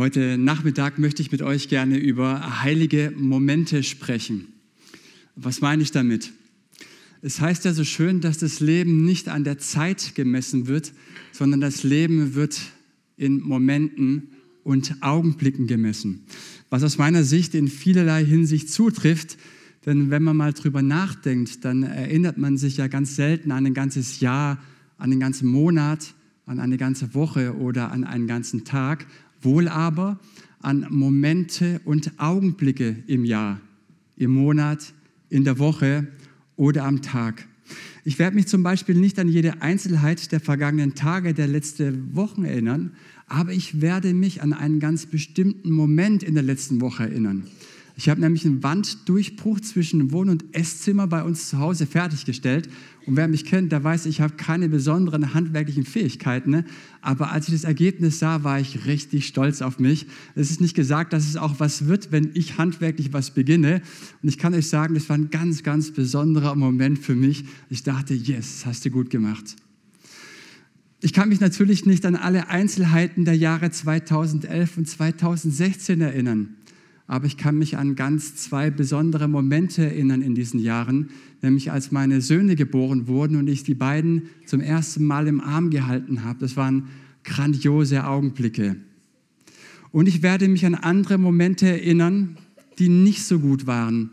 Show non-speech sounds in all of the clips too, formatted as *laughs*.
Heute Nachmittag möchte ich mit euch gerne über heilige Momente sprechen. Was meine ich damit? Es heißt ja so schön, dass das Leben nicht an der Zeit gemessen wird, sondern das Leben wird in Momenten und Augenblicken gemessen. Was aus meiner Sicht in vielerlei Hinsicht zutrifft, denn wenn man mal drüber nachdenkt, dann erinnert man sich ja ganz selten an ein ganzes Jahr, an einen ganzen Monat, an eine ganze Woche oder an einen ganzen Tag, wohl aber an Momente und Augenblicke im Jahr, im Monat, in der Woche oder am Tag. Ich werde mich zum Beispiel nicht an jede Einzelheit der vergangenen Tage, der letzten Wochen erinnern, aber ich werde mich an einen ganz bestimmten Moment in der letzten Woche erinnern. Ich habe nämlich einen Wanddurchbruch zwischen Wohn- und Esszimmer bei uns zu Hause fertiggestellt. Und wer mich kennt, der weiß, ich habe keine besonderen handwerklichen Fähigkeiten. Ne? Aber als ich das Ergebnis sah, war ich richtig stolz auf mich. Es ist nicht gesagt, dass es auch was wird, wenn ich handwerklich was beginne. Und ich kann euch sagen, das war ein ganz, ganz besonderer Moment für mich. Ich dachte, yes, hast du gut gemacht. Ich kann mich natürlich nicht an alle Einzelheiten der Jahre 2011 und 2016 erinnern. Aber ich kann mich an ganz zwei besondere Momente erinnern in diesen Jahren, nämlich als meine Söhne geboren wurden und ich die beiden zum ersten Mal im Arm gehalten habe. Das waren grandiose Augenblicke. Und ich werde mich an andere Momente erinnern, die nicht so gut waren.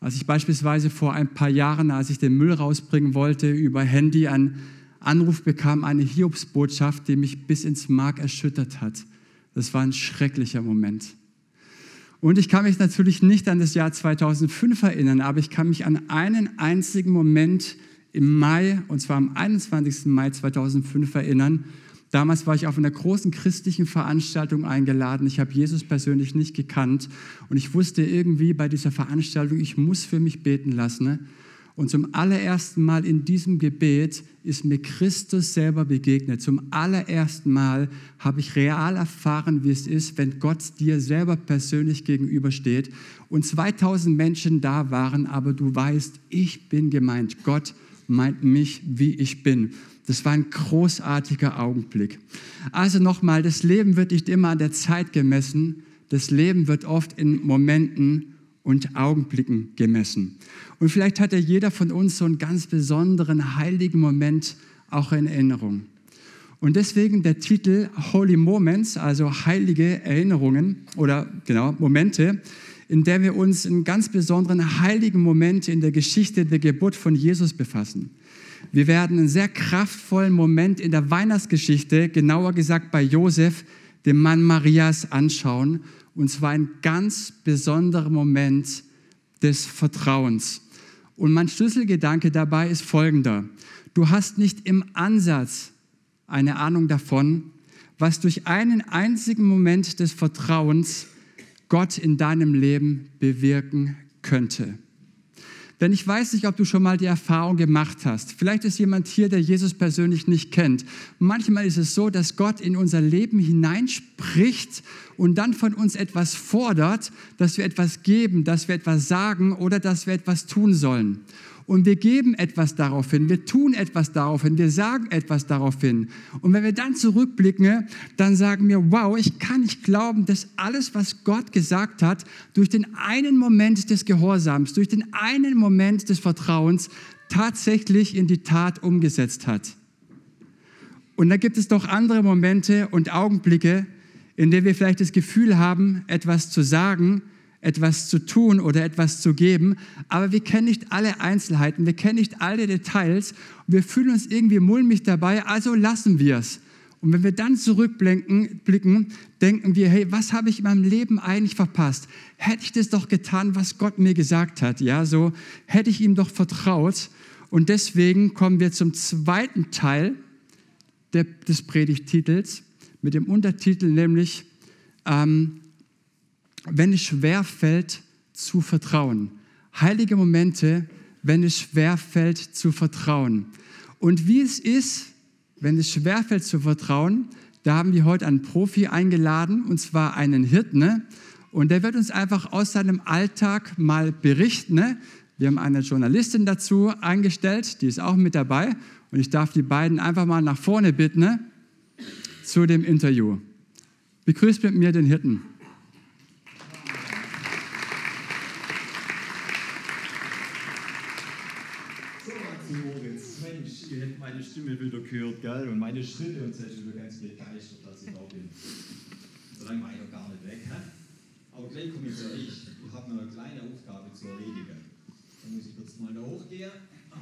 Als ich beispielsweise vor ein paar Jahren, als ich den Müll rausbringen wollte, über Handy einen Anruf bekam, eine Hiobsbotschaft, die mich bis ins Mark erschüttert hat. Das war ein schrecklicher Moment. Und ich kann mich natürlich nicht an das Jahr 2005 erinnern, aber ich kann mich an einen einzigen Moment im Mai, und zwar am 21. Mai 2005 erinnern. Damals war ich auf einer großen christlichen Veranstaltung eingeladen. Ich habe Jesus persönlich nicht gekannt und ich wusste irgendwie bei dieser Veranstaltung, ich muss für mich beten lassen. Und zum allerersten Mal in diesem Gebet ist mir Christus selber begegnet. Zum allerersten Mal habe ich real erfahren, wie es ist, wenn Gott dir selber persönlich gegenübersteht und 2000 Menschen da waren, aber du weißt, ich bin gemeint. Gott meint mich, wie ich bin. Das war ein großartiger Augenblick. Also nochmal, das Leben wird nicht immer an der Zeit gemessen. Das Leben wird oft in Momenten und Augenblicken gemessen. Und vielleicht hat ja jeder von uns so einen ganz besonderen heiligen Moment auch in Erinnerung. Und deswegen der Titel Holy Moments, also heilige Erinnerungen oder genau Momente, in der wir uns in ganz besonderen heiligen Momente in der Geschichte der Geburt von Jesus befassen. Wir werden einen sehr kraftvollen Moment in der Weihnachtsgeschichte, genauer gesagt bei Josef, dem Mann Marias, anschauen und zwar ein ganz besonderer Moment des Vertrauens. Und mein Schlüsselgedanke dabei ist folgender. Du hast nicht im Ansatz eine Ahnung davon, was durch einen einzigen Moment des Vertrauens Gott in deinem Leben bewirken könnte. Denn ich weiß nicht, ob du schon mal die Erfahrung gemacht hast. Vielleicht ist jemand hier, der Jesus persönlich nicht kennt. Manchmal ist es so, dass Gott in unser Leben hineinspricht und dann von uns etwas fordert, dass wir etwas geben, dass wir etwas sagen oder dass wir etwas tun sollen und wir geben etwas darauf hin, wir tun etwas darauf hin, wir sagen etwas darauf hin. Und wenn wir dann zurückblicken, dann sagen wir, wow, ich kann nicht glauben, dass alles, was Gott gesagt hat, durch den einen Moment des Gehorsams, durch den einen Moment des Vertrauens tatsächlich in die Tat umgesetzt hat. Und dann gibt es doch andere Momente und Augenblicke, in denen wir vielleicht das Gefühl haben, etwas zu sagen, etwas zu tun oder etwas zu geben, aber wir kennen nicht alle Einzelheiten, wir kennen nicht alle Details und wir fühlen uns irgendwie mulmig dabei, also lassen wir es. Und wenn wir dann zurückblicken, blicken, denken wir, hey, was habe ich in meinem Leben eigentlich verpasst? Hätte ich das doch getan, was Gott mir gesagt hat, ja, so hätte ich ihm doch vertraut. Und deswegen kommen wir zum zweiten Teil des Predigtitels mit dem Untertitel, nämlich ähm, wenn es schwer fällt zu vertrauen. Heilige Momente, wenn es schwer fällt zu vertrauen. Und wie es ist, wenn es schwer fällt zu vertrauen, da haben wir heute einen Profi eingeladen, und zwar einen Hirten. Und der wird uns einfach aus seinem Alltag mal berichten. Wir haben eine Journalistin dazu eingestellt, die ist auch mit dabei. Und ich darf die beiden einfach mal nach vorne bitten zu dem Interview. Begrüßt mit mir den Hirten. Mensch, ihr hättet meine Stimme wieder gehört, gell? Und meine Schritte und seid wieder ganz begeistert, dass ich da bin. So lange war ich noch gar nicht weg, hä? Aber gleich komme ich zu euch. Ich habe noch eine kleine Aufgabe zu erledigen. Dann muss ich kurz mal da hochgehen. Ah,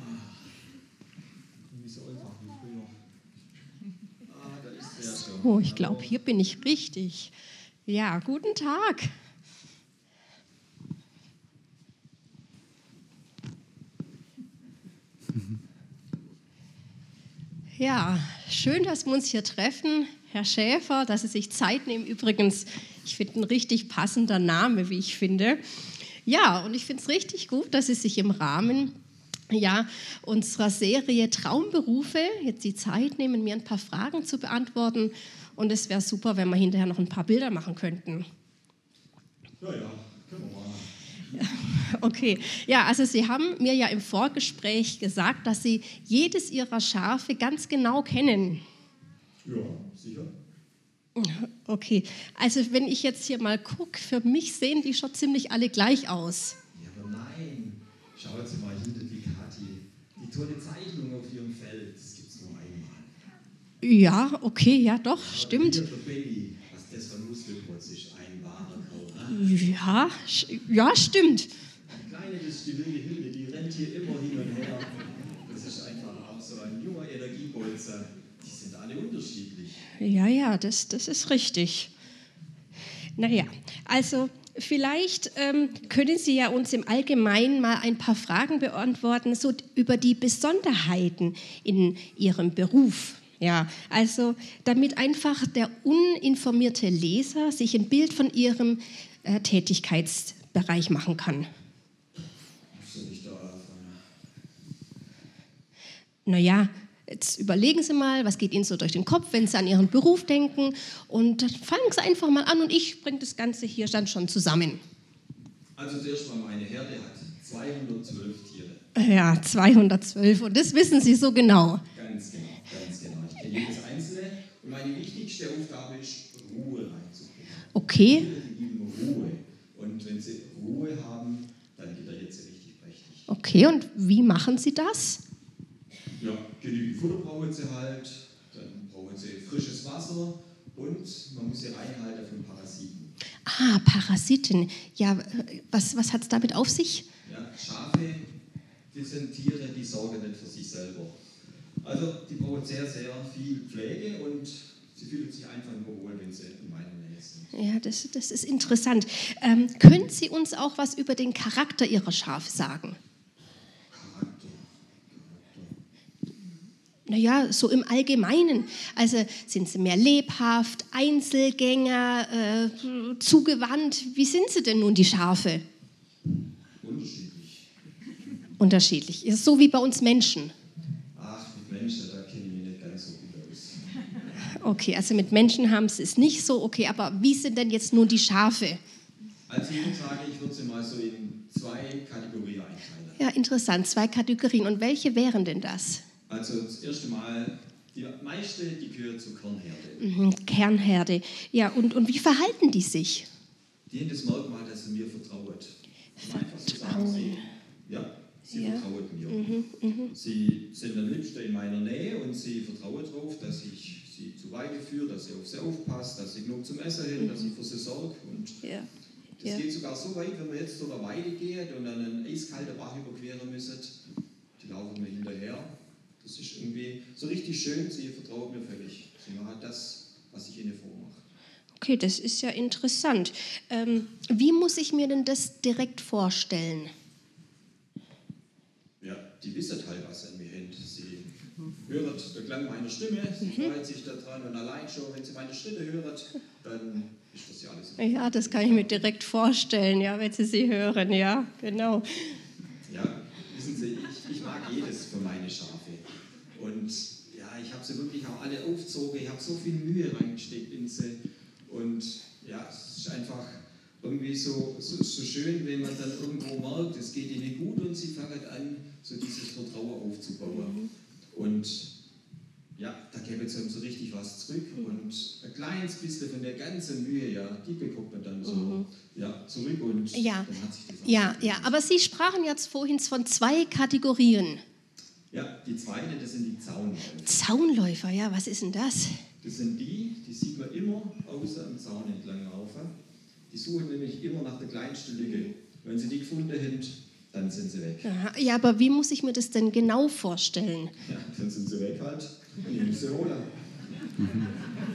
nicht so einfach wie früher. Ah, da ist der schon. Oh, ich glaube, hier bin ich richtig. Ja, guten Tag. Ja, schön, dass wir uns hier treffen. Herr Schäfer, dass Sie sich Zeit nehmen. Übrigens, ich finde ein richtig passender Name, wie ich finde. Ja, und ich finde es richtig gut, dass Sie sich im Rahmen ja, unserer Serie Traumberufe jetzt die Zeit nehmen, mir ein paar Fragen zu beantworten. Und es wäre super, wenn wir hinterher noch ein paar Bilder machen könnten. Ja, ja. *laughs* Okay, ja, also Sie haben mir ja im Vorgespräch gesagt, dass Sie jedes Ihrer Schafe ganz genau kennen. Ja, sicher. Okay, also wenn ich jetzt hier mal gucke, für mich sehen die schon ziemlich alle gleich aus. Ja, aber nein. Schauen Sie mal hinter die Kathi. Die tolle Zeichnung auf ihrem Feld, das gibt es nur einmal. Ja, okay, ja doch, Aber stimmt. Hier für Baby, was das für ein Muskelprotz ist, ein wahrer Kau. ne? Ja, ja, stimmt. Die Kleine, die wilde Hilde, die rennt hier immer hin und her. Das ist einfach auch so ein junger Energiebolzer. Die sind alle unterschiedlich. Ja, ja, das, das ist richtig. Naja, also vielleicht ähm, können Sie ja uns im Allgemeinen mal ein paar Fragen beantworten, so über die Besonderheiten in Ihrem Beruf. Ja, also damit einfach der uninformierte Leser sich ein Bild von Ihrem äh, Tätigkeitsbereich machen kann. Naja, jetzt überlegen Sie mal, was geht Ihnen so durch den Kopf, wenn Sie an Ihren Beruf denken. Und dann fangen Sie einfach mal an und ich bringe das Ganze hier dann schon zusammen. Also zuerst mal, meine Herde hat 212 Tiere. Ja, 212. Und das wissen Sie so genau. Ganz genau, ganz genau. Ich kenne jedes einzelne. Und meine wichtigste Aufgabe ist, Ruhe reinzubringen. Okay, Ruhe. Und wenn sie Ruhe haben, dann geht der Hitze richtig prächtig. okay. Und wie machen Sie das? Ja, genügend Futter brauchen sie halt, dann brauchen sie frisches Wasser und man muss sie reinhalten von Parasiten. Ah, Parasiten. Ja, was, was hat es damit auf sich? Ja, Schafe, die sind Tiere, die sorgen nicht für sich selber. Also die brauchen sehr, sehr viel Pflege und sie fühlen sich einfach nur wohl, wenn sie in meiner Nähe sind. Ja, das, das ist interessant. Ähm, können Sie uns auch was über den Charakter Ihrer Schafe sagen? Charakter. Naja, so im Allgemeinen. Also sind sie mehr lebhaft, Einzelgänger, äh, zugewandt? Wie sind sie denn nun, die Schafe? Unterschiedlich. Unterschiedlich. Ist so wie bei uns Menschen. Ach, mit Menschen, da kenne ich mich nicht ganz so gut aus. Okay, also mit Menschen haben sie es nicht so. Okay, aber wie sind denn jetzt nun die Schafe? Also ich würde sagen, ich würde sie mal so in zwei Kategorien einteilen. Ja, interessant. Zwei Kategorien. Und welche wären denn das? Also das erste Mal, die meiste, die gehört zur Kornherde. Mhm, Kernherde. Ja, und, und wie verhalten die sich? Die haben das Merkmal, dass sie mir vertraut. Einfach zu sagen, sie, ja, sie Ja. Mhm, vertraut mir. Sie sind am liebsten in meiner Nähe und sie vertrauen darauf, dass ich zu führe, dass sie auf sie aufpasst, dass sie genug zum Essen hin, dass ich für sie sorge. Und Ja. das Ja. geht sogar so weit, wenn wir jetzt durch eine Weide gehen und dann einen eiskalten Bach überqueren müssen, die laufen mir hinterher. Das ist irgendwie so richtig schön, sie vertraut mir völlig. Sie machen das, was ich ihnen vormache. Okay, das ist ja interessant. Ähm, wie muss ich mir denn das direkt vorstellen? Ja, die wissen halt, was an mir hängt. Sie hört den Klang meiner Stimme, sie freut sich daran und allein schon, wenn sie meine Schritte hört, dann ist das ja alles. okay. Ja, das kann ich mir direkt vorstellen, ja, wenn Sie sie hören, ja, genau. Ja, wissen Sie, ich, ich mag jedes für meine Schafe. Und ja, ich habe sie wirklich auch alle aufgezogen, ich habe so viel Mühe reingesteckt in sie. Und ja, es ist einfach irgendwie so, so, so schön, wenn man dann irgendwo merkt, es geht ihnen gut und sie fangen an, so dieses Vertrauen aufzubauen. Und ja, da gäbe es so richtig was zurück und ein kleines bisschen von der ganzen Mühe, ja, die bekommt man dann so Mhm. ja, zurück und Ja. dann hat sich das Ja, ja, aber Sie sprachen jetzt vorhin von zwei Kategorien. Ja, die zweite, das sind die Zaunläufer. Zaunläufer, ja, was ist denn das? Das sind die, die sieht man immer außer am Zaun entlang laufen. Die suchen nämlich immer nach der kleinsten Lücke. Wenn sie die gefunden haben, dann sind sie weg. Aha, Ja, aber wie muss ich mir das denn genau vorstellen? Ja, dann sind sie weg halt und nehmen sie holen.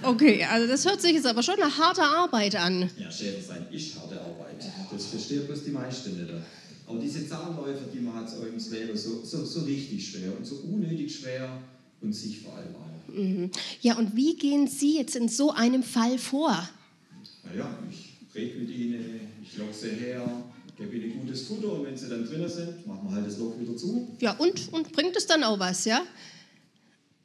Okay, also das hört sich jetzt aber schon nach harter Arbeit an. Ja, Schäfer sein ist harte Arbeit. Das verstehen bloß die meisten nicht. Aber diese Zahnläufer, die man hat so im Leben so, so, so richtig schwer und so unnötig schwer und sich vor allem auch. Mhm. Ja, und wie gehen Sie jetzt in so einem Fall vor? Naja, ich rede mit ihnen, ich locke sie her, gebe ihnen gutes Futter und wenn sie dann drinnen sind, machen wir halt das Loch wieder zu. Ja, und, und bringt es dann auch was, ja?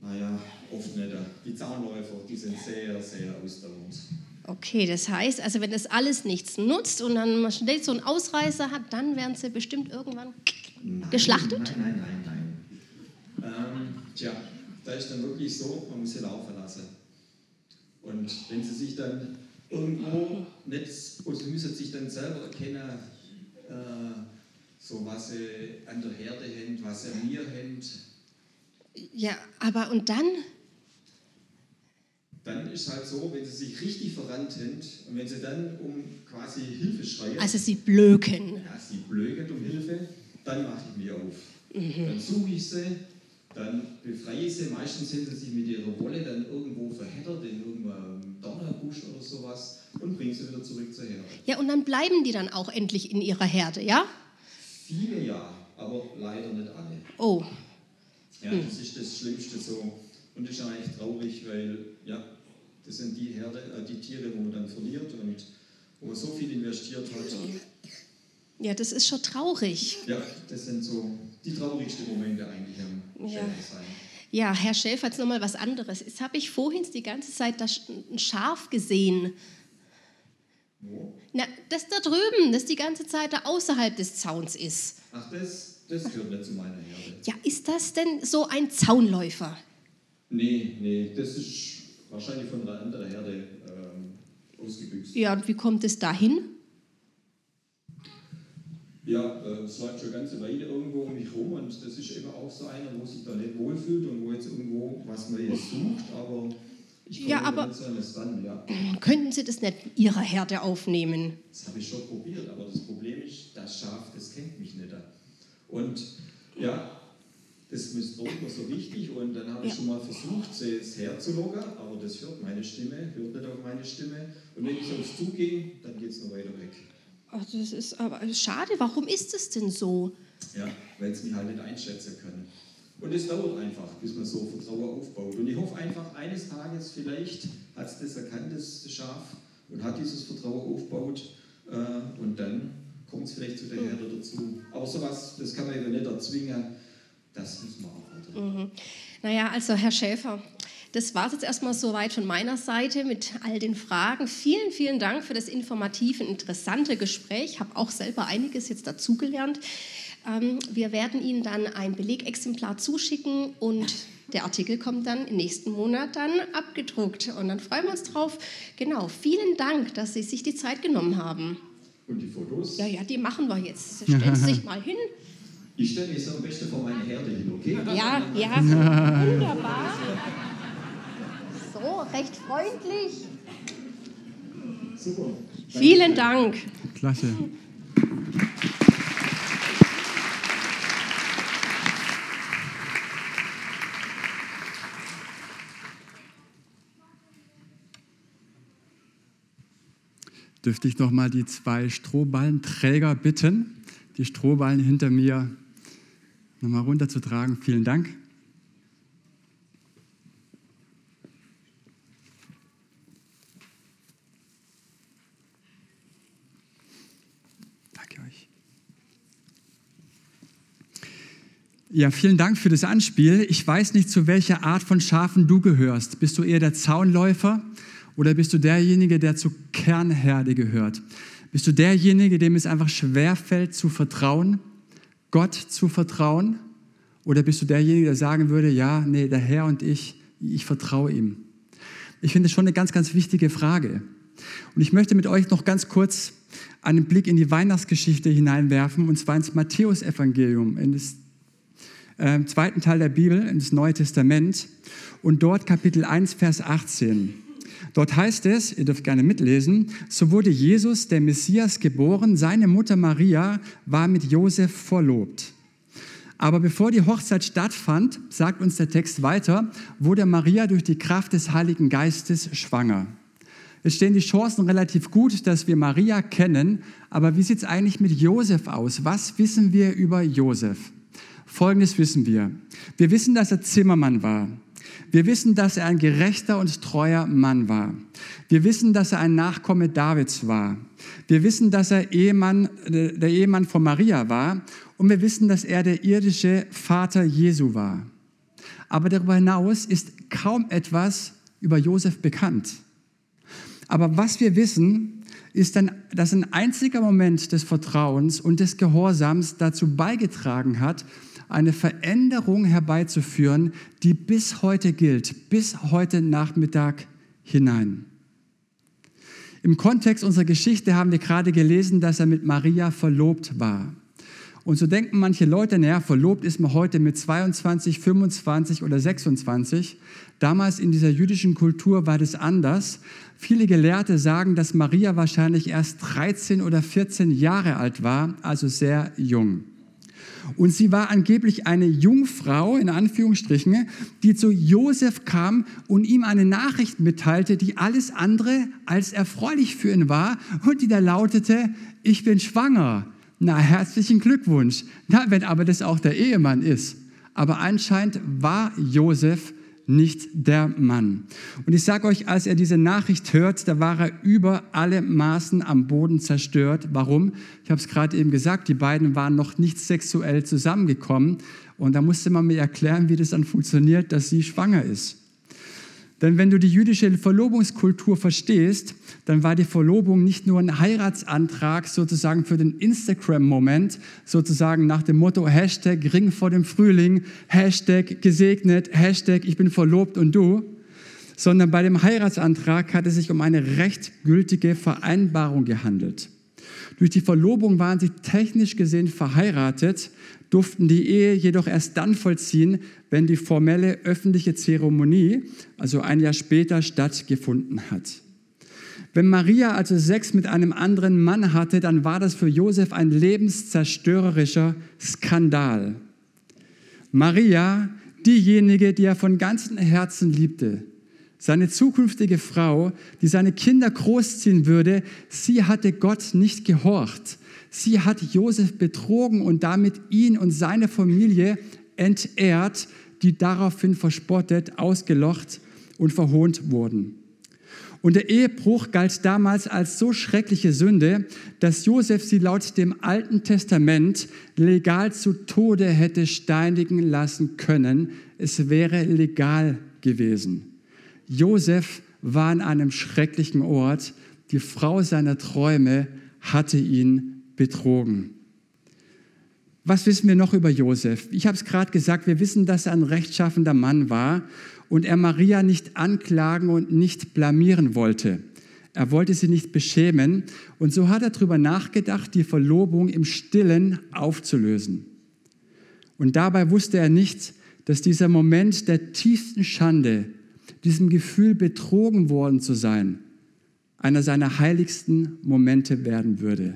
Naja, oft nicht. Die Zahnläufer, die sind sehr, sehr ausdauernd. Okay, das heißt, also wenn das alles nichts nutzt und dann man schnell so einen Ausreißer hat, dann werden sie bestimmt irgendwann Nein, Geschlachtet? Nein, nein, nein, nein. Ähm, tja, da ist dann wirklich so, man muss sie laufen lassen. Und wenn sie sich dann irgendwo nicht, oder sie müssen sich dann selber erkennen, äh, so was sie an der Herde haben, was sie an mir haben, Ja, aber und dann? dann ist es halt so, wenn sie sich richtig verrannt haben und wenn sie dann um quasi Hilfe schreien, Also sie blöken. ja, sie blöken um Hilfe, dann mache ich mich auf. Mhm. Dann suche ich sie, dann befreie ich sie. Meistens sind sie sich mit ihrer Wolle dann irgendwo verheddert in irgendeinem Donnerbusch oder sowas und bringe sie wieder zurück zur Herde. Ja, und dann bleiben die dann auch endlich in ihrer Herde, ja? Viele ja, aber leider nicht alle. Oh, Ja, das ist das Schlimmste so. Und das ist eigentlich traurig, weil ja, das sind die Herde, äh, die Tiere, wo man dann verliert und wo man so viel investiert hat. ja, das ist schon traurig. Ja, das sind so die traurigsten Momente eigentlich am Ja. Schäfersein. Ja, Herr Schäfer, jetzt nochmal was anderes. Jetzt habe ich vorhin die ganze Zeit das ein Schaf gesehen. Wo? Na, das da drüben, das die ganze Zeit da außerhalb des Zauns ist. Ach, das, das gehört nicht zu meiner Herde. Ja, ist das denn so ein Zaunläufer? Nee, nee, das ist wahrscheinlich von einer anderen Herde ähm, ausgebüxt. Ja, und wie kommt es dahin? Ja, äh, es läuft schon eine ganze Weile irgendwo um mich rum und das ist eben auch so einer, wo sich da nicht wohlfühlt und wo jetzt irgendwo was Neues sucht, aber Ja, aber- ran, ja. Könnten Sie das nicht in Ihrer Herde aufnehmen? Das habe ich schon probiert, aber das Problem ist, das Schaf, das kennt mich nicht. Und ja, das ist mir immer so wichtig und dann habe ich Ja. schon mal versucht, es herzulocken, aber das hört meine Stimme, hört nicht auf meine Stimme. Und wenn ich aufs Zugehe, dann geht es noch weiter weg. Also das ist aber schade. Warum ist es denn so? Ja, weil sie mich halt nicht einschätzen können. Und es dauert einfach, bis man so Vertrauen aufbaut. Und ich hoffe einfach, eines Tages vielleicht hat es das erkannt, das Schaf, und hat dieses Vertrauen aufgebaut. Äh, und dann kommt es vielleicht zu der Herde dazu. Aber sowas, das kann man eben nicht erzwingen. Das muss man auch warten. Naja, also Herr Schäfer, das war es jetzt erstmal soweit von meiner Seite mit all den Fragen. Vielen, vielen Dank für das informative, interessante Gespräch. Ich habe auch selber einiges jetzt dazugelernt. Ähm, wir werden Ihnen dann ein Belegexemplar zuschicken und der Artikel kommt dann im nächsten Monat dann abgedruckt. Und dann freuen wir uns drauf. Genau, vielen Dank, dass Sie sich die Zeit genommen haben. Und die Fotos? Ja, ja, die machen wir jetzt. Stellen Sie sich mal hin. Ich stelle mich so am besten vor meine Herde hin, okay? Ja, ja, wunderbar. So, recht freundlich. Super. Vielen Dank. Klasse. Dürfte ich noch mal die zwei Strohballenträger bitten, die Strohballen hinter mir noch mal runterzutragen. Vielen Dank. Danke euch. Ja, vielen Dank für das Anspiel. Ich weiß nicht, zu welcher Art von Schafen du gehörst. Bist du eher der Zaunläufer oder bist du derjenige, der zur Kernherde gehört? Bist du derjenige, dem es einfach schwerfällt zu vertrauen, Gott zu vertrauen? Oder bist du derjenige, der sagen würde, ja, nee, der Herr und ich, Ich vertraue ihm. Ich finde das schon eine ganz, ganz wichtige Frage. Und ich möchte mit euch noch ganz kurz einen Blick in die Weihnachtsgeschichte hineinwerfen, und zwar ins Matthäusevangelium, in das äh, zweiten Teil der Bibel, in das Neue Testament, und dort Kapitel 1, Vers 18. Dort heißt es, ihr dürft gerne mitlesen, so wurde Jesus, der Messias, geboren, seine Mutter Maria war mit Josef verlobt. Aber bevor die Hochzeit stattfand, sagt uns der Text weiter, wurde Maria durch die Kraft des Heiligen Geistes schwanger. Es stehen die Chancen relativ gut, dass wir Maria kennen, aber wie sieht es eigentlich mit Josef aus? Was wissen wir über Josef? Folgendes wissen wir. Wir wissen, dass er Zimmermann war. Wir wissen, dass er ein gerechter und treuer Mann war. Wir wissen, dass er ein Nachkomme Davids war. Wir wissen, dass er Ehemann, der Ehemann von Maria war. Und wir wissen, dass er der irdische Vater Jesu war. Aber darüber hinaus ist kaum etwas über Josef bekannt. Aber was wir wissen, ist, dann, dass ein einziger Moment des Vertrauens und des Gehorsams dazu beigetragen hat, eine Veränderung herbeizuführen, die bis heute gilt, bis heute Nachmittag hinein. Im Kontext unserer Geschichte haben wir gerade gelesen, dass er mit Maria verlobt war. Und so denken manche Leute, naja, verlobt ist man heute mit 22, 25 oder 26. Damals in dieser jüdischen Kultur war das anders. Viele Gelehrte sagen, dass Maria wahrscheinlich erst 13 oder 14 Jahre alt war, also sehr jung. Und sie war angeblich eine Jungfrau, in Anführungsstrichen, die zu Josef kam und ihm eine Nachricht mitteilte, die alles andere als erfreulich für ihn war und die da lautete, ich bin schwanger. Na, herzlichen Glückwunsch. Na, wenn aber das auch der Ehemann ist. Aber anscheinend war Josef nicht der Mann. Und ich sage euch, als er diese Nachricht hört, da war er über alle Maßen am Boden zerstört. Warum? Ich habe es gerade eben gesagt, die beiden waren noch nicht sexuell zusammengekommen. Und da musste man mir erklären, wie das dann funktioniert, dass sie schwanger ist. Denn wenn du die jüdische Verlobungskultur verstehst, dann war die Verlobung nicht nur ein Heiratsantrag sozusagen für den Instagram-Moment, sozusagen nach dem Motto Hashtag Ring vor dem Frühling, Hashtag gesegnet, Hashtag ich bin verlobt und du, sondern bei dem Heiratsantrag hat es sich um eine rechtgültige Vereinbarung gehandelt. Durch die Verlobung waren sie technisch gesehen verheiratet, durften die Ehe jedoch erst dann vollziehen, wenn die formelle öffentliche Zeremonie, also ein Jahr später, stattgefunden hat. Wenn Maria also Sex mit einem anderen Mann hatte, dann war das für Josef ein lebenszerstörerischer Skandal. Maria, diejenige, die er von ganzem Herzen liebte, seine zukünftige Frau, die seine Kinder großziehen würde, sie hatte Gott nicht gehorcht. Sie hat Josef betrogen und damit ihn und seine Familie entehrt, die daraufhin verspottet, ausgelocht und verhohnt wurden. Und der Ehebruch galt damals als so schreckliche Sünde, dass Josef sie laut dem Alten Testament legal zu Tode hätte steinigen lassen können. Es wäre legal gewesen. Josef war an einem schrecklichen Ort. Die Frau seiner Träume hatte ihn betrogen. Was wissen wir noch über Josef? Ich habe es gerade gesagt, wir wissen, dass er ein rechtschaffender Mann war und er Maria nicht anklagen und nicht blamieren wollte. Er wollte sie nicht beschämen und so hat er darüber nachgedacht, die Verlobung im Stillen aufzulösen. Und dabei wusste er nicht, dass dieser Moment der tiefsten Schande, diesem Gefühl betrogen worden zu sein, einer seiner heiligsten Momente werden würde.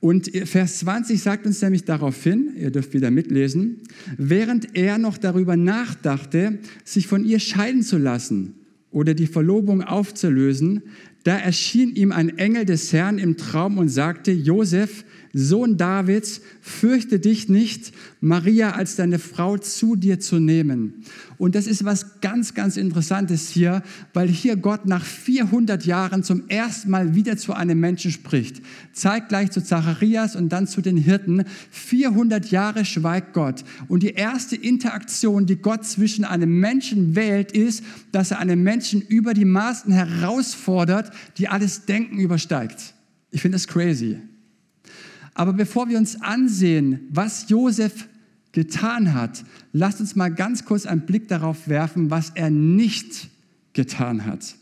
Und Vers 20 sagt uns nämlich darauf hin, ihr dürft wieder mitlesen, während er noch darüber nachdachte, sich von ihr scheiden zu lassen oder die Verlobung aufzulösen, da erschien ihm ein Engel des Herrn im Traum und sagte, Josef, Sohn Davids, fürchte dich nicht, Maria als deine Frau zu dir zu nehmen. Und das ist was ganz, ganz Interessantes hier, weil hier Gott nach 400 Jahren zum ersten Mal wieder zu einem Menschen spricht. Zeigt gleich zu Zacharias und dann zu den Hirten. 400 Jahre schweigt Gott. Und die erste Interaktion, die Gott zwischen einem Menschen wählt, ist, dass er einen Menschen über die Maßen herausfordert, die alles Denken übersteigt. Ich finde das crazy. Aber bevor wir uns ansehen, was Josef getan hat, lasst uns mal ganz kurz einen Blick darauf werfen, was er nicht getan hat.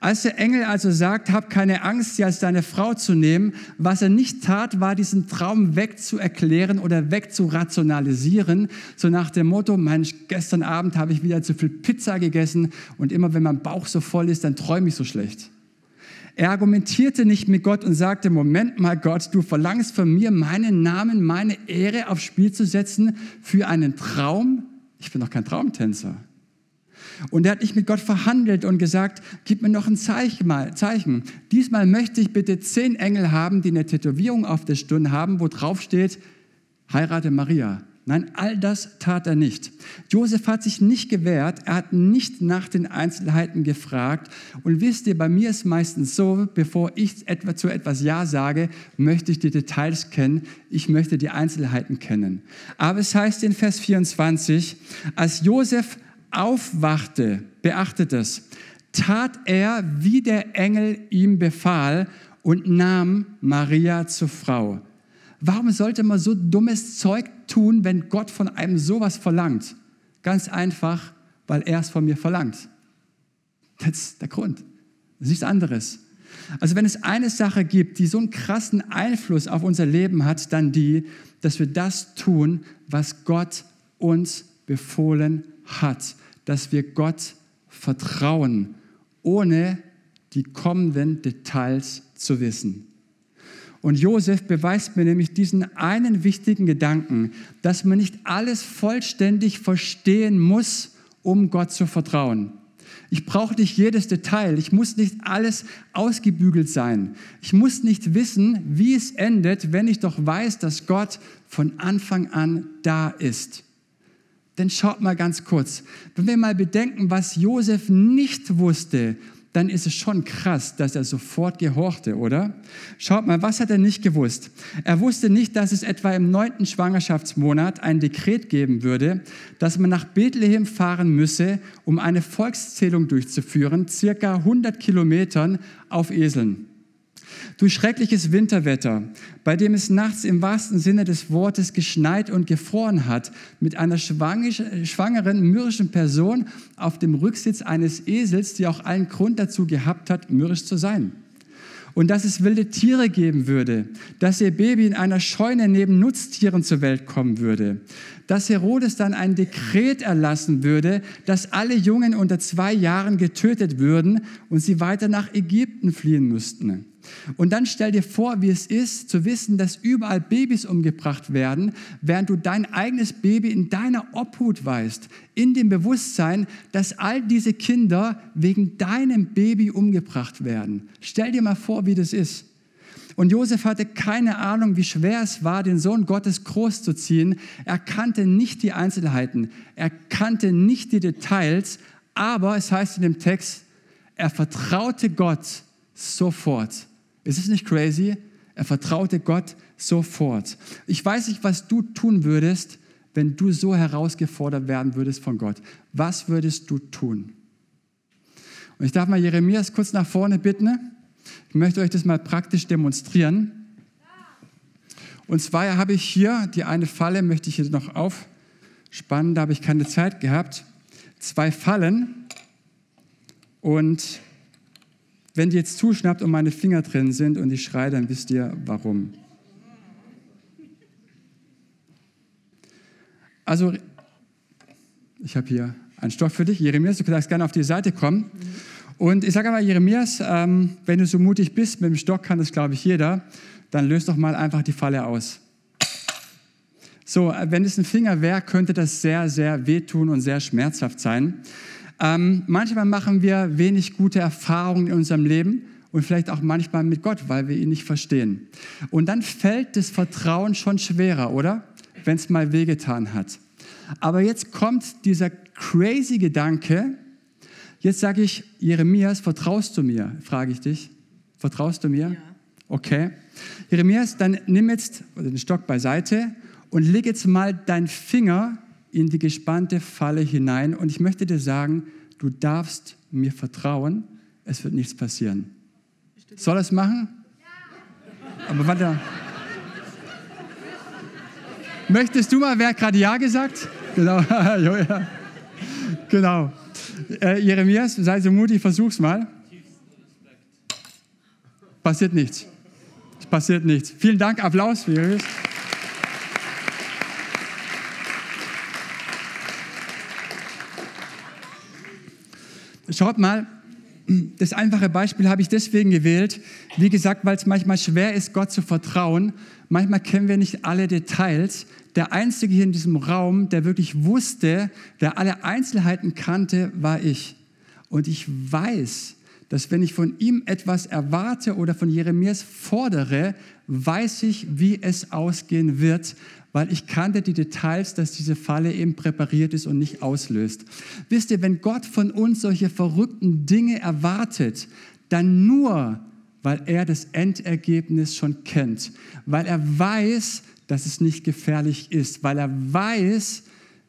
Als der Engel also sagt, hab keine Angst, sie als deine Frau zu nehmen, was er nicht tat, war diesen Traum wegzuerklären oder wegzurationalisieren, so nach dem Motto, Mensch, gestern Abend habe ich wieder zu viel Pizza gegessen und immer wenn mein Bauch so voll ist, dann träume ich so schlecht. Er argumentierte nicht mit Gott und sagte, Moment mal Gott, du verlangst von mir, meinen Namen, meine Ehre aufs Spiel zu setzen für einen Traum? Ich bin doch kein Traumtänzer. Und er hat nicht mit Gott verhandelt und gesagt, gib mir noch ein Zeichen, mal, Zeichen. Diesmal möchte ich bitte zehn Engel haben, die eine Tätowierung auf der Stirn haben, wo drauf steht, heirate Maria. Nein, all das tat er nicht. Josef hat sich nicht gewehrt, er hat nicht nach den Einzelheiten gefragt. Und wisst ihr, bei mir ist meistens so, bevor ich etwa zu etwas Ja sage, möchte ich die Details kennen, ich möchte die Einzelheiten kennen. Aber es heißt in Vers 24, als Josef aufwachte, beachtet es, tat er, wie der Engel ihm befahl und nahm Maria zur Frau. Warum sollte man so dummes Zeug tun, wenn Gott von einem sowas verlangt? Ganz einfach, weil er es von mir verlangt. Das ist der Grund. Das ist nichts anderes. Also wenn es eine Sache gibt, die so einen krassen Einfluss auf unser Leben hat, dann die, dass wir das tun, was Gott uns befohlen hat, dass wir Gott vertrauen, ohne die kommenden Details zu wissen. Und Josef beweist mir nämlich diesen einen wichtigen Gedanken, dass man nicht alles vollständig verstehen muss, um Gott zu vertrauen. Ich brauche nicht jedes Detail. Ich muss nicht alles ausgebügelt sein. Ich muss nicht wissen, wie es endet, wenn ich doch weiß, dass Gott von Anfang an da ist. Denn schaut mal ganz kurz, wenn wir mal bedenken, was Josef nicht wusste, dann ist es schon krass, dass er sofort gehorchte, oder? Schaut mal, was hat er nicht gewusst? Er wusste nicht, dass es etwa im neunten Schwangerschaftsmonat ein Dekret geben würde, dass man nach Bethlehem fahren müsse, um eine Volkszählung durchzuführen, circa 100 Kilometern auf Eseln. Durch schreckliches Winterwetter, bei dem es nachts im wahrsten Sinne des Wortes geschneit und gefroren hat, mit einer schwangeren, mürrischen Person auf dem Rücksitz eines Esels, die auch allen Grund dazu gehabt hat, mürrisch zu sein. Und dass es wilde Tiere geben würde, dass ihr Baby in einer Scheune neben Nutztieren zur Welt kommen würde, dass Herodes dann ein Dekret erlassen würde, dass alle Jungen unter zwei Jahren getötet würden und sie weiter nach Ägypten fliehen müssten. Und dann stell dir vor, wie es ist, zu wissen, dass überall Babys umgebracht werden, während du dein eigenes Baby in deiner Obhut weißt, in dem Bewusstsein, dass all diese Kinder wegen deinem Baby umgebracht werden. Stell dir mal vor, wie das ist. Und Josef hatte keine Ahnung, wie schwer es war, den Sohn Gottes großzuziehen. Er kannte nicht die Einzelheiten, er kannte nicht die Details, aber es heißt in dem Text, er vertraute Gott sofort. Ist es nicht crazy? Er vertraute Gott sofort. Ich weiß nicht, was du tun würdest, wenn du so herausgefordert werden würdest von Gott. Was würdest du tun? Und ich darf mal Jeremias kurz nach vorne bitten. Ich möchte euch das mal praktisch demonstrieren. Und zwar habe ich hier die eine Falle, möchte ich hier noch aufspannen, da habe ich keine Zeit gehabt. Zwei Fallen. Und wenn die jetzt zuschnappt und meine Finger drin sind und ich schreie, dann wisst ihr warum. Also, ich habe hier einen Stoff für dich. Jeremias, du kannst gerne auf die Seite kommen. Und ich sage aber, Jeremias, ähm, wenn du so mutig bist, mit dem Stock kann das, glaube ich, jeder, dann löst doch mal einfach die Falle aus. So, äh, wenn es ein Finger wäre, könnte das sehr, sehr wehtun und sehr schmerzhaft sein. Ähm, manchmal machen wir wenig gute Erfahrungen in unserem Leben und vielleicht auch manchmal mit Gott, weil wir ihn nicht verstehen. Und dann fällt das Vertrauen schon schwerer, oder? Wenn es mal wehgetan hat. Aber jetzt kommt dieser crazy Gedanke. Jetzt sage ich, Jeremias, vertraust du mir? Frage ich dich. Vertraust du mir? Ja. Okay. Jeremias, dann nimm jetzt den Stock beiseite und leg jetzt mal deinen Finger in die gespannte Falle hinein und ich möchte dir sagen, du darfst mir vertrauen, es wird nichts passieren. Soll er es machen? Ja. Aber warte. Möchtest du mal, wer hat gerade Ja gesagt? Genau, *laughs* genau. Äh, Jeremias, sei so mutig, versuch's mal. Passiert nichts. Es passiert nichts. Vielen Dank, Applaus für Jeremias. Schaut mal, das einfache Beispiel habe ich deswegen gewählt, wie gesagt, weil es manchmal schwer ist, Gott zu vertrauen. Manchmal kennen wir nicht alle Details. Der Einzige hier in diesem Raum, der wirklich wusste, der alle Einzelheiten kannte, war ich. Und ich weiß, dass wenn ich von ihm etwas erwarte oder von Jeremias fordere, weiß ich, wie es ausgehen wird, weil ich kannte die Details, dass diese Falle eben präpariert ist und nicht auslöst. Wisst ihr, wenn Gott von uns solche verrückten Dinge erwartet, dann nur, weil er das Endergebnis schon kennt, weil er weiß, dass es nicht gefährlich ist, weil er weiß,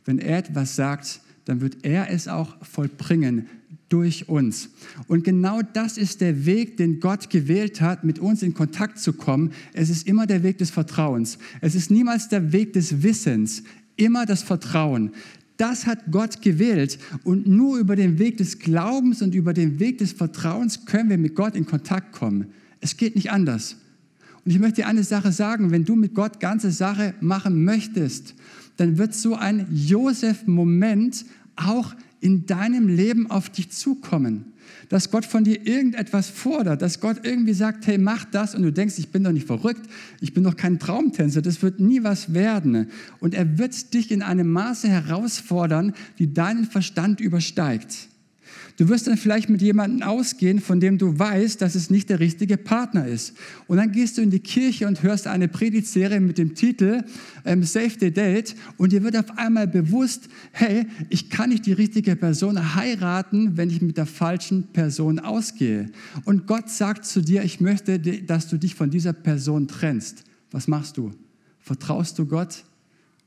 wenn er etwas sagt, dann wird er es auch vollbringen durch uns. Und genau das ist der Weg, den Gott gewählt hat, mit uns in Kontakt zu kommen. Es ist immer der Weg des Vertrauens. Es ist niemals der Weg des Wissens, immer das Vertrauen. Das hat Gott gewählt. Und nur über den Weg des Glaubens und über den Weg des Vertrauens können wir mit Gott in Kontakt kommen. Es geht nicht anders. Und ich möchte dir eine Sache sagen, wenn du mit Gott ganze Sache machen möchtest, dann wird so ein Josef-Moment auch in deinem Leben auf dich zukommen. Dass Gott von dir irgendetwas fordert, dass Gott irgendwie sagt, hey, mach das und du denkst, ich bin doch nicht verrückt, ich bin doch kein Traumtänzer, das wird nie was werden. Und er wird dich in einem Maße herausfordern, die deinen Verstand übersteigt. Du wirst dann vielleicht mit jemandem ausgehen, von dem du weißt, dass es nicht der richtige Partner ist. Und dann gehst du in die Kirche und hörst eine Predigtserie mit dem Titel ähm, Save the Date und dir wird auf einmal bewusst, hey, ich kann nicht die richtige Person heiraten, wenn ich mit der falschen Person ausgehe. Und Gott sagt zu dir, ich möchte, dass du dich von dieser Person trennst. Was machst du? Vertraust du Gott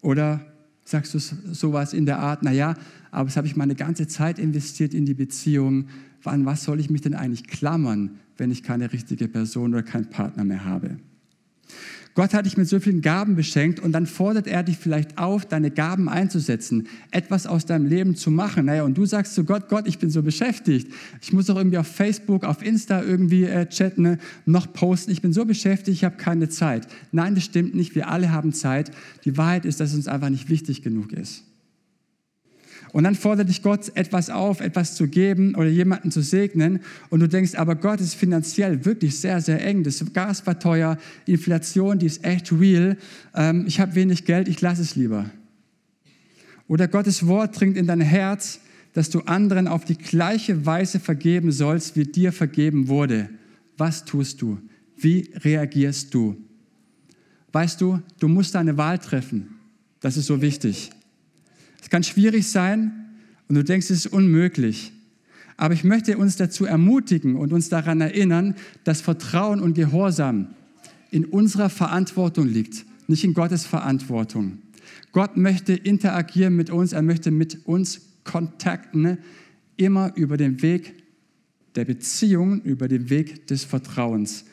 oder sagst du sowas in der Art, naja, aber es habe ich meine ganze Zeit investiert in die Beziehung. An was soll ich mich denn eigentlich klammern, wenn ich keine richtige Person oder keinen Partner mehr habe? Gott hat dich mit so vielen Gaben beschenkt und dann fordert er dich vielleicht auf, deine Gaben einzusetzen, etwas aus deinem Leben zu machen. Naja, und du sagst zu Gott, Gott, ich bin so beschäftigt. Ich muss auch irgendwie auf Facebook, auf Insta irgendwie äh, chatten, ne, noch posten. Ich bin so beschäftigt, ich habe keine Zeit. Nein, das stimmt nicht. Wir alle haben Zeit. Die Wahrheit ist, dass es uns einfach nicht wichtig genug ist. Und dann fordert dich Gott etwas auf, etwas zu geben oder jemanden zu segnen. Und du denkst, aber Gott ist finanziell wirklich sehr, sehr eng. Das Gas war teuer, Inflation, die ist echt real. Ähm, ich habe wenig Geld, ich lasse es lieber. Oder Gottes Wort dringt in dein Herz, dass du anderen auf die gleiche Weise vergeben sollst, wie dir vergeben wurde. Was tust du? Wie reagierst du? Weißt du, du musst deine Wahl treffen. Das ist so wichtig. Es kann schwierig sein und du denkst, es ist unmöglich. Aber ich möchte uns dazu ermutigen und uns daran erinnern, dass Vertrauen und Gehorsam in unserer Verantwortung liegt, nicht in Gottes Verantwortung. Gott möchte interagieren mit uns, er möchte mit uns kontakten, immer über den Weg der Beziehung, über den Weg des Vertrauens.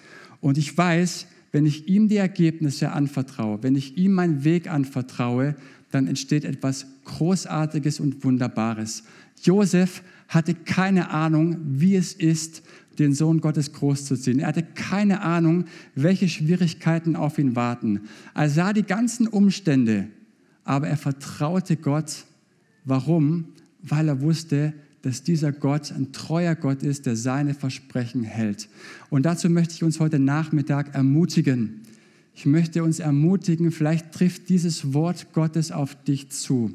Und ich weiß, wenn ich ihm die Ergebnisse anvertraue, wenn ich ihm meinen Weg anvertraue, dann entsteht etwas Großartiges und Wunderbares. Josef hatte keine Ahnung, wie es ist, den Sohn Gottes großzuziehen. Er hatte keine Ahnung, welche Schwierigkeiten auf ihn warten. Er sah die ganzen Umstände, aber er vertraute Gott. Warum? Weil er wusste, dass dieser Gott ein treuer Gott ist, der seine Versprechen hält. Und dazu möchte ich uns heute Nachmittag ermutigen. Ich möchte uns ermutigen, vielleicht trifft dieses Wort Gottes auf dich zu.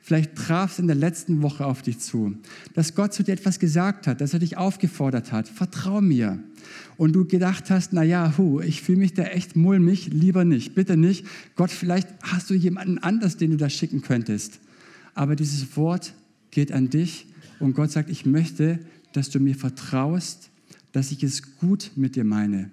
Vielleicht traf es in der letzten Woche auf dich zu, dass Gott zu dir etwas gesagt hat, dass er dich aufgefordert hat. Vertrau mir. Und du gedacht hast, na ja, hu, ich fühle mich da echt mulmig, lieber nicht, bitte nicht. Gott, vielleicht hast du jemanden anders, den du da schicken könntest. Aber dieses Wort geht an dich und Gott sagt, ich möchte, dass du mir vertraust, dass ich es gut mit dir meine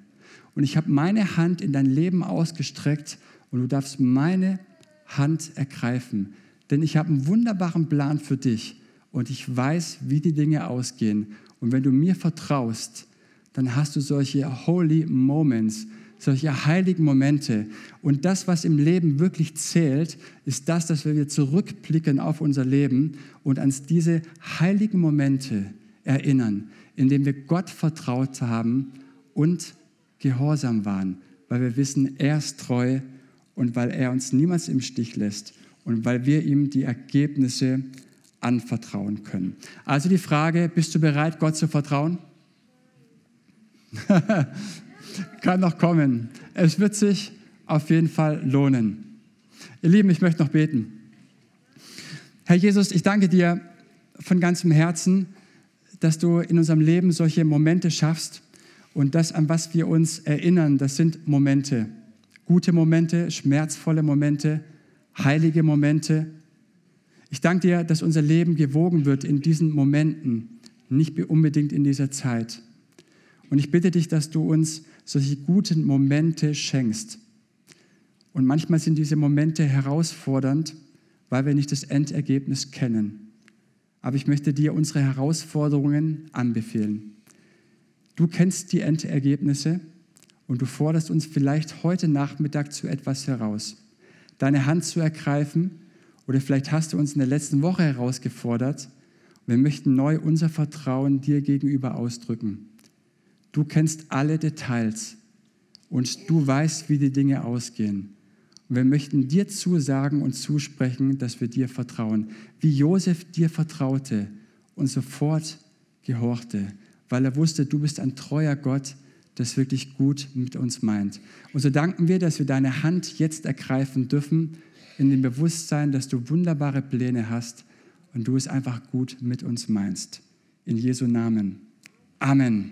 und ich habe meine Hand in dein Leben ausgestreckt und du darfst meine Hand ergreifen. Denn ich habe einen wunderbaren Plan für dich und ich weiß, wie die Dinge ausgehen. Und wenn du mir vertraust, dann hast du solche holy Moments, solche heiligen Momente. Und das, was im Leben wirklich zählt, ist das, dass wir zurückblicken auf unser Leben und an diese heiligen Momente erinnern, in denen wir Gott vertraut haben und gehorsam waren, weil wir wissen, er ist treu und weil er uns niemals im Stich lässt und weil wir ihm die Ergebnisse anvertrauen können. Also die Frage, bist du bereit, Gott zu vertrauen? *laughs* Kann noch kommen. Es wird sich auf jeden Fall lohnen. Ihr Lieben, ich möchte noch beten. Herr Jesus, ich danke dir von ganzem Herzen, dass du in unserem Leben solche Momente schaffst und das, an was wir uns erinnern, das sind Momente. Gute Momente, schmerzvolle Momente, heilige Momente. Ich danke dir, dass unser Leben gewogen wird in diesen Momenten, nicht unbedingt in dieser Zeit. Und ich bitte dich, dass du uns solche guten Momente schenkst. Und manchmal sind diese Momente herausfordernd, weil wir nicht das Endergebnis kennen. Aber ich möchte dir unsere Herausforderungen anbefehlen. Du kennst die Endergebnisse und du forderst uns vielleicht heute Nachmittag zu etwas heraus. Deine Hand zu ergreifen oder vielleicht hast du uns in der letzten Woche herausgefordert. Wir möchten neu unser Vertrauen dir gegenüber ausdrücken. Du kennst alle Details und du weißt, wie die Dinge ausgehen. Und wir möchten dir zusagen und zusprechen, dass wir dir vertrauen. Wie Josef dir vertraute und sofort gehorchte, weil er wusste, du bist ein treuer Gott, das wirklich gut mit uns meint. Und so danken wir, dass wir deine Hand jetzt ergreifen dürfen, in dem Bewusstsein, dass du wunderbare Pläne hast und du es einfach gut mit uns meinst. In Jesu Namen. Amen.